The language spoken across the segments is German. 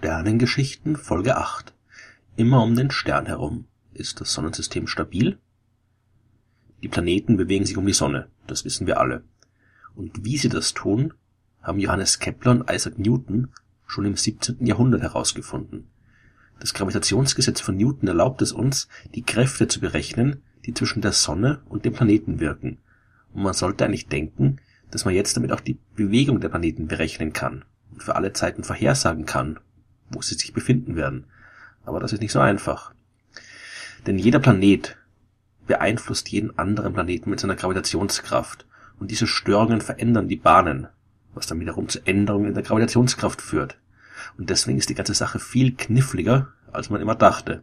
Sternengeschichten Folge 8 Immer um den Stern herum. Ist das Sonnensystem stabil? Die Planeten bewegen sich um die Sonne, das wissen wir alle. Und wie sie das tun, haben Johannes Kepler und Isaac Newton schon im 17. Jahrhundert herausgefunden. Das Gravitationsgesetz von Newton erlaubt es uns, die Kräfte zu berechnen, die zwischen der Sonne und dem Planeten wirken. Und man sollte eigentlich denken, dass man jetzt damit auch die Bewegung der Planeten berechnen kann und für alle Zeiten vorhersagen kann, wo sie sich befinden werden. Aber das ist nicht so einfach. Denn jeder Planet beeinflusst jeden anderen Planeten mit seiner Gravitationskraft und diese Störungen verändern die Bahnen, was dann wiederum zu Änderungen in der Gravitationskraft führt. Und deswegen ist die ganze Sache viel kniffliger, als man immer dachte.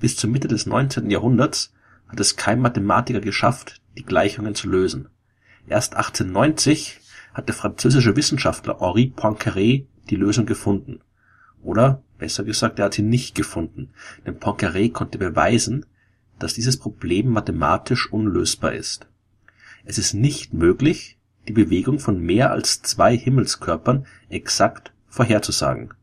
Bis zur Mitte des 19. Jahrhunderts hat es kein Mathematiker geschafft, die Gleichungen zu lösen. Erst 1890 hat der französische Wissenschaftler Henri Poincaré die Lösung gefunden. Oder, besser gesagt, er hat sie nicht gefunden, denn Poincaré konnte beweisen, dass dieses Problem mathematisch unlösbar ist. Es ist nicht möglich, die Bewegung von mehr als zwei Himmelskörpern exakt vorherzusagen.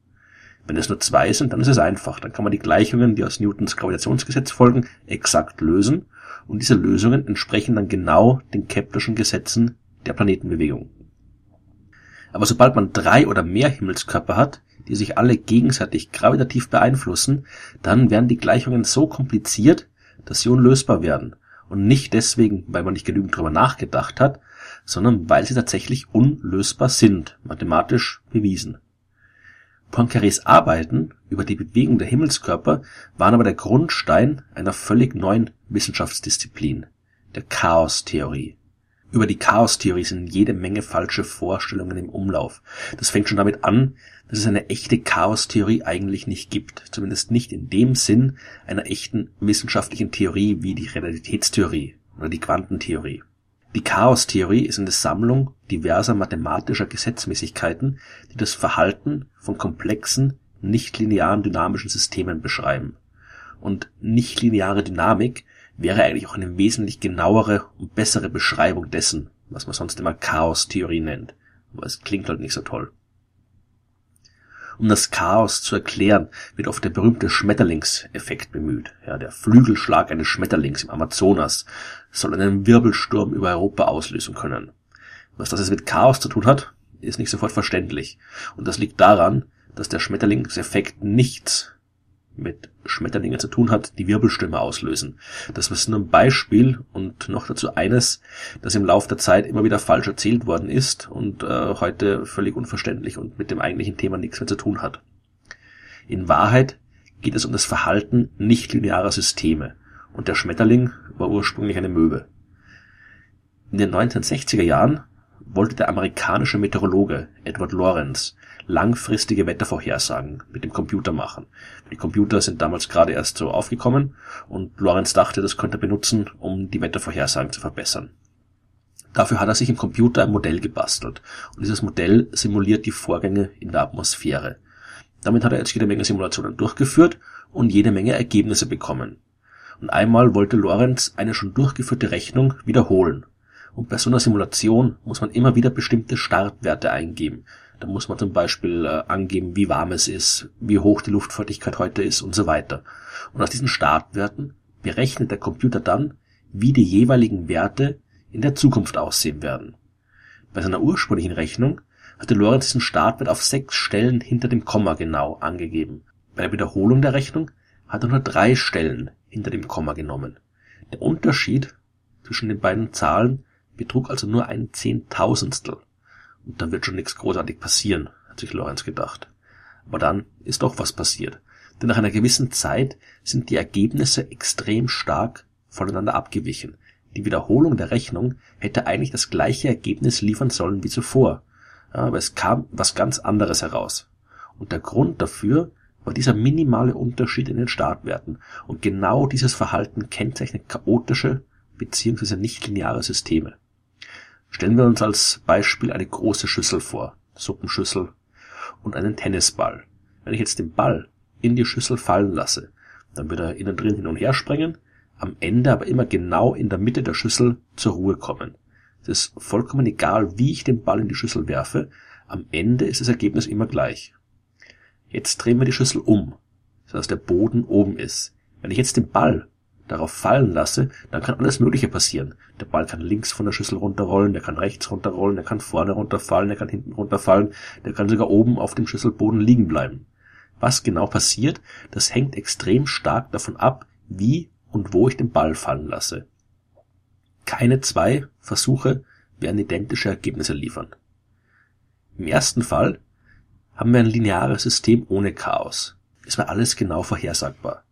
Wenn es nur zwei sind, dann ist es einfach. Dann kann man die Gleichungen, die aus Newtons Gravitationsgesetz folgen, exakt lösen und diese Lösungen entsprechen dann genau den Keplerschen Gesetzen der Planetenbewegung. Aber sobald man drei oder mehr Himmelskörper hat, die sich alle gegenseitig gravitativ beeinflussen, dann werden die Gleichungen so kompliziert, dass sie unlösbar werden. Und nicht deswegen, weil man nicht genügend drüber nachgedacht hat, sondern weil sie tatsächlich unlösbar sind, mathematisch bewiesen. Poincarés Arbeiten über die Bewegung der Himmelskörper waren aber der Grundstein einer völlig neuen Wissenschaftsdisziplin, der Chaostheorie. Über die Chaostheorie sind jede Menge falsche Vorstellungen im Umlauf. Das fängt schon damit an, dass es eine echte Chaostheorie eigentlich nicht gibt, zumindest nicht in dem Sinn einer echten wissenschaftlichen Theorie wie die Relativitätstheorie oder die Quantentheorie. Die Chaostheorie ist eine Sammlung diverser mathematischer Gesetzmäßigkeiten, die das Verhalten von komplexen, nichtlinearen dynamischen Systemen beschreiben. Und nichtlineare Dynamik wäre eigentlich auch eine wesentlich genauere und bessere Beschreibung dessen, was man sonst immer Chaostheorie nennt. Aber es klingt halt nicht so toll. Um das Chaos zu erklären, wird oft der berühmte Schmetterlingseffekt bemüht. Ja, der Flügelschlag eines Schmetterlings im Amazonas soll einen Wirbelsturm über Europa auslösen können. Was das jetzt mit Chaos zu tun hat, ist nicht sofort verständlich. Und das liegt daran, dass der Schmetterlingseffekt nichts mit Schmetterlingen zu tun hat, die Wirbelstürme auslösen. Das ist nur ein Beispiel und noch dazu eines, das im Laufe der Zeit immer wieder falsch erzählt worden ist und äh, heute völlig unverständlich und mit dem eigentlichen Thema nichts mehr zu tun hat. In Wahrheit geht es um das Verhalten nichtlinearer Systeme und der Schmetterling war ursprünglich eine Möwe. In den 1960er Jahren wollte der amerikanische Meteorologe Edward Lorenz langfristige Wettervorhersagen mit dem Computer machen. Die Computer sind damals gerade erst so aufgekommen und Lorenz dachte, das könnte er benutzen, um die Wettervorhersagen zu verbessern. Dafür hat er sich im Computer ein Modell gebastelt und dieses Modell simuliert die Vorgänge in der Atmosphäre. Damit hat er jetzt jede Menge Simulationen durchgeführt und jede Menge Ergebnisse bekommen. Und einmal wollte Lorenz eine schon durchgeführte Rechnung wiederholen. Und bei so einer Simulation muss man immer wieder bestimmte Startwerte eingeben. Da muss man zum Beispiel äh, angeben, wie warm es ist, wie hoch die Luftfeuchtigkeit heute ist und so weiter. Und aus diesen Startwerten berechnet der Computer dann, wie die jeweiligen Werte in der Zukunft aussehen werden. Bei seiner ursprünglichen Rechnung hatte Lorenz diesen Startwert auf sechs Stellen hinter dem Komma genau angegeben. Bei der Wiederholung der Rechnung hat er nur drei Stellen hinter dem Komma genommen. Der Unterschied zwischen den beiden Zahlen betrug also nur ein Zehntausendstel. Und dann wird schon nichts großartig passieren, hat sich Lorenz gedacht. Aber dann ist doch was passiert. Denn nach einer gewissen Zeit sind die Ergebnisse extrem stark voneinander abgewichen. Die Wiederholung der Rechnung hätte eigentlich das gleiche Ergebnis liefern sollen wie zuvor. Aber es kam was ganz anderes heraus. Und der Grund dafür war dieser minimale Unterschied in den Startwerten. Und genau dieses Verhalten kennzeichnet chaotische bzw. nichtlineare Systeme. Stellen wir uns als Beispiel eine große Schüssel vor, Suppenschüssel, und einen Tennisball. Wenn ich jetzt den Ball in die Schüssel fallen lasse, dann wird er innen drin hin und her springen, am Ende aber immer genau in der Mitte der Schüssel zur Ruhe kommen. Es ist vollkommen egal, wie ich den Ball in die Schüssel werfe, am Ende ist das Ergebnis immer gleich. Jetzt drehen wir die Schüssel um, sodass der Boden oben ist. Wenn ich jetzt den Ball darauf fallen lasse, dann kann alles Mögliche passieren. Der Ball kann links von der Schüssel runterrollen, der kann rechts runterrollen, der kann vorne runterfallen, der kann hinten runterfallen, der kann sogar oben auf dem Schüsselboden liegen bleiben. Was genau passiert, das hängt extrem stark davon ab, wie und wo ich den Ball fallen lasse. Keine zwei Versuche werden identische Ergebnisse liefern. Im ersten Fall haben wir ein lineares System ohne Chaos. Es war alles genau vorhersagbar.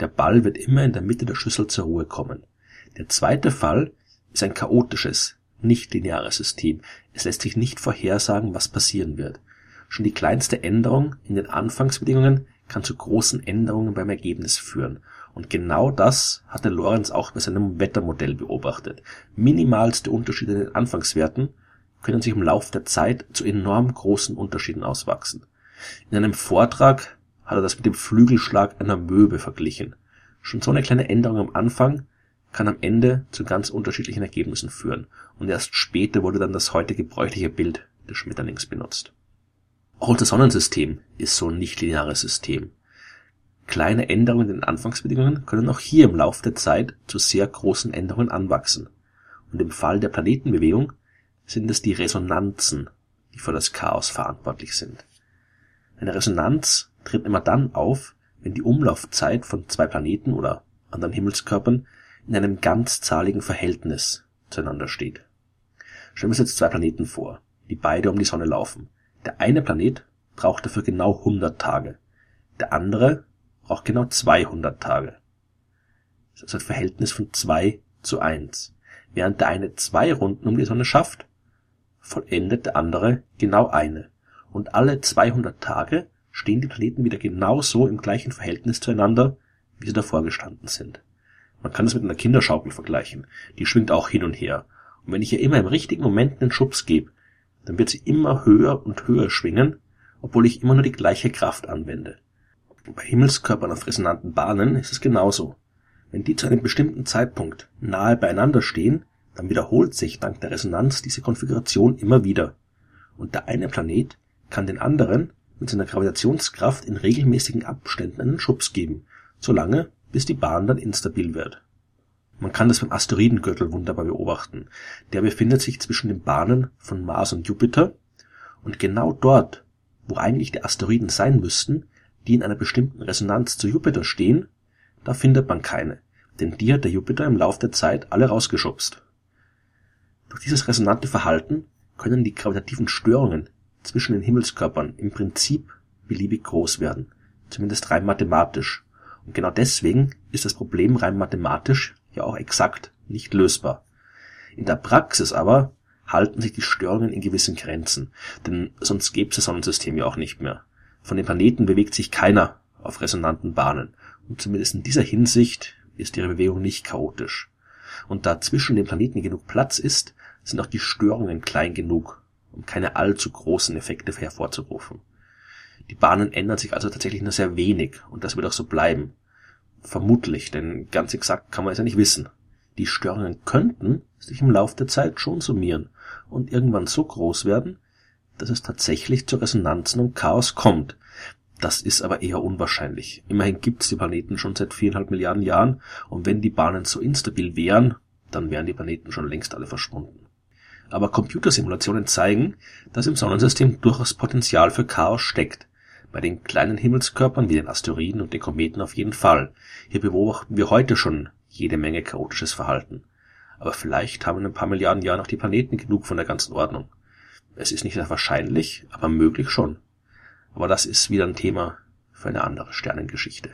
Der Ball wird immer in der Mitte der Schüssel zur Ruhe kommen. Der zweite Fall ist ein chaotisches, nicht lineares System. Es lässt sich nicht vorhersagen, was passieren wird. Schon die kleinste Änderung in den Anfangsbedingungen kann zu großen Änderungen beim Ergebnis führen. Und genau das hatte Lorenz auch bei seinem Wettermodell beobachtet. Minimalste Unterschiede in den Anfangswerten können sich im Laufe der Zeit zu enorm großen Unterschieden auswachsen. In einem Vortrag hat er das mit dem Flügelschlag einer Möwe verglichen. Schon so eine kleine Änderung am Anfang kann am Ende zu ganz unterschiedlichen Ergebnissen führen, und erst später wurde dann das heute gebräuchliche Bild des Schmetterlings benutzt. Auch unser Sonnensystem ist so ein nichtlineares System. Kleine Änderungen in den Anfangsbedingungen können auch hier im Laufe der Zeit zu sehr großen Änderungen anwachsen. Und im Fall der Planetenbewegung sind es die Resonanzen, die für das Chaos verantwortlich sind. Eine Resonanz tritt immer dann auf, wenn die Umlaufzeit von zwei Planeten oder anderen Himmelskörpern in einem ganzzahligen Verhältnis zueinander steht. Stellen wir uns jetzt zwei Planeten vor, die beide um die Sonne laufen. Der eine Planet braucht dafür genau 100 Tage, der andere braucht genau 200 Tage. Das ist ein Verhältnis von 2 zu 1. Während der eine zwei Runden um die Sonne schafft, vollendet der andere genau eine. Und alle 200 Tage stehen die Planeten wieder genauso im gleichen Verhältnis zueinander, wie sie davor gestanden sind. Man kann es mit einer Kinderschaukel vergleichen. Die schwingt auch hin und her. Und wenn ich ihr immer im richtigen Moment einen Schubs gebe, dann wird sie immer höher und höher schwingen, obwohl ich immer nur die gleiche Kraft anwende. Bei Himmelskörpern auf resonanten Bahnen ist es genauso. Wenn die zu einem bestimmten Zeitpunkt nahe beieinander stehen, dann wiederholt sich dank der Resonanz diese Konfiguration immer wieder. Und der eine Planet kann den anderen mit seiner Gravitationskraft in regelmäßigen Abständen einen Schubs geben, solange bis die Bahn dann instabil wird. Man kann das beim Asteroidengürtel wunderbar beobachten. Der befindet sich zwischen den Bahnen von Mars und Jupiter und genau dort, wo eigentlich die Asteroiden sein müssten, die in einer bestimmten Resonanz zu Jupiter stehen, da findet man keine, denn die hat der Jupiter im Lauf der Zeit alle rausgeschubst. Durch dieses resonante Verhalten können die gravitativen Störungen zwischen den Himmelskörpern im Prinzip beliebig groß werden, zumindest rein mathematisch. Und genau deswegen ist das Problem rein mathematisch ja auch exakt nicht lösbar. In der Praxis aber halten sich die Störungen in gewissen Grenzen, denn sonst gäbe es das Sonnensystem ja auch nicht mehr. Von den Planeten bewegt sich keiner auf resonanten Bahnen, und zumindest in dieser Hinsicht ist ihre Bewegung nicht chaotisch. Und da zwischen den Planeten genug Platz ist, sind auch die Störungen klein genug, um keine allzu großen Effekte hervorzurufen. Die Bahnen ändern sich also tatsächlich nur sehr wenig und das wird auch so bleiben. Vermutlich, denn ganz exakt kann man es ja nicht wissen. Die Störungen könnten sich im Lauf der Zeit schon summieren und irgendwann so groß werden, dass es tatsächlich zu Resonanzen und Chaos kommt. Das ist aber eher unwahrscheinlich. Immerhin gibt es die Planeten schon seit viereinhalb Milliarden Jahren und wenn die Bahnen so instabil wären, dann wären die Planeten schon längst alle verschwunden aber Computersimulationen zeigen, dass im Sonnensystem durchaus Potenzial für Chaos steckt. Bei den kleinen Himmelskörpern wie den Asteroiden und den Kometen auf jeden Fall. Hier beobachten wir heute schon jede Menge chaotisches Verhalten. Aber vielleicht haben in ein paar Milliarden Jahren auch die Planeten genug von der ganzen Ordnung. Es ist nicht sehr wahrscheinlich, aber möglich schon. Aber das ist wieder ein Thema für eine andere Sternengeschichte.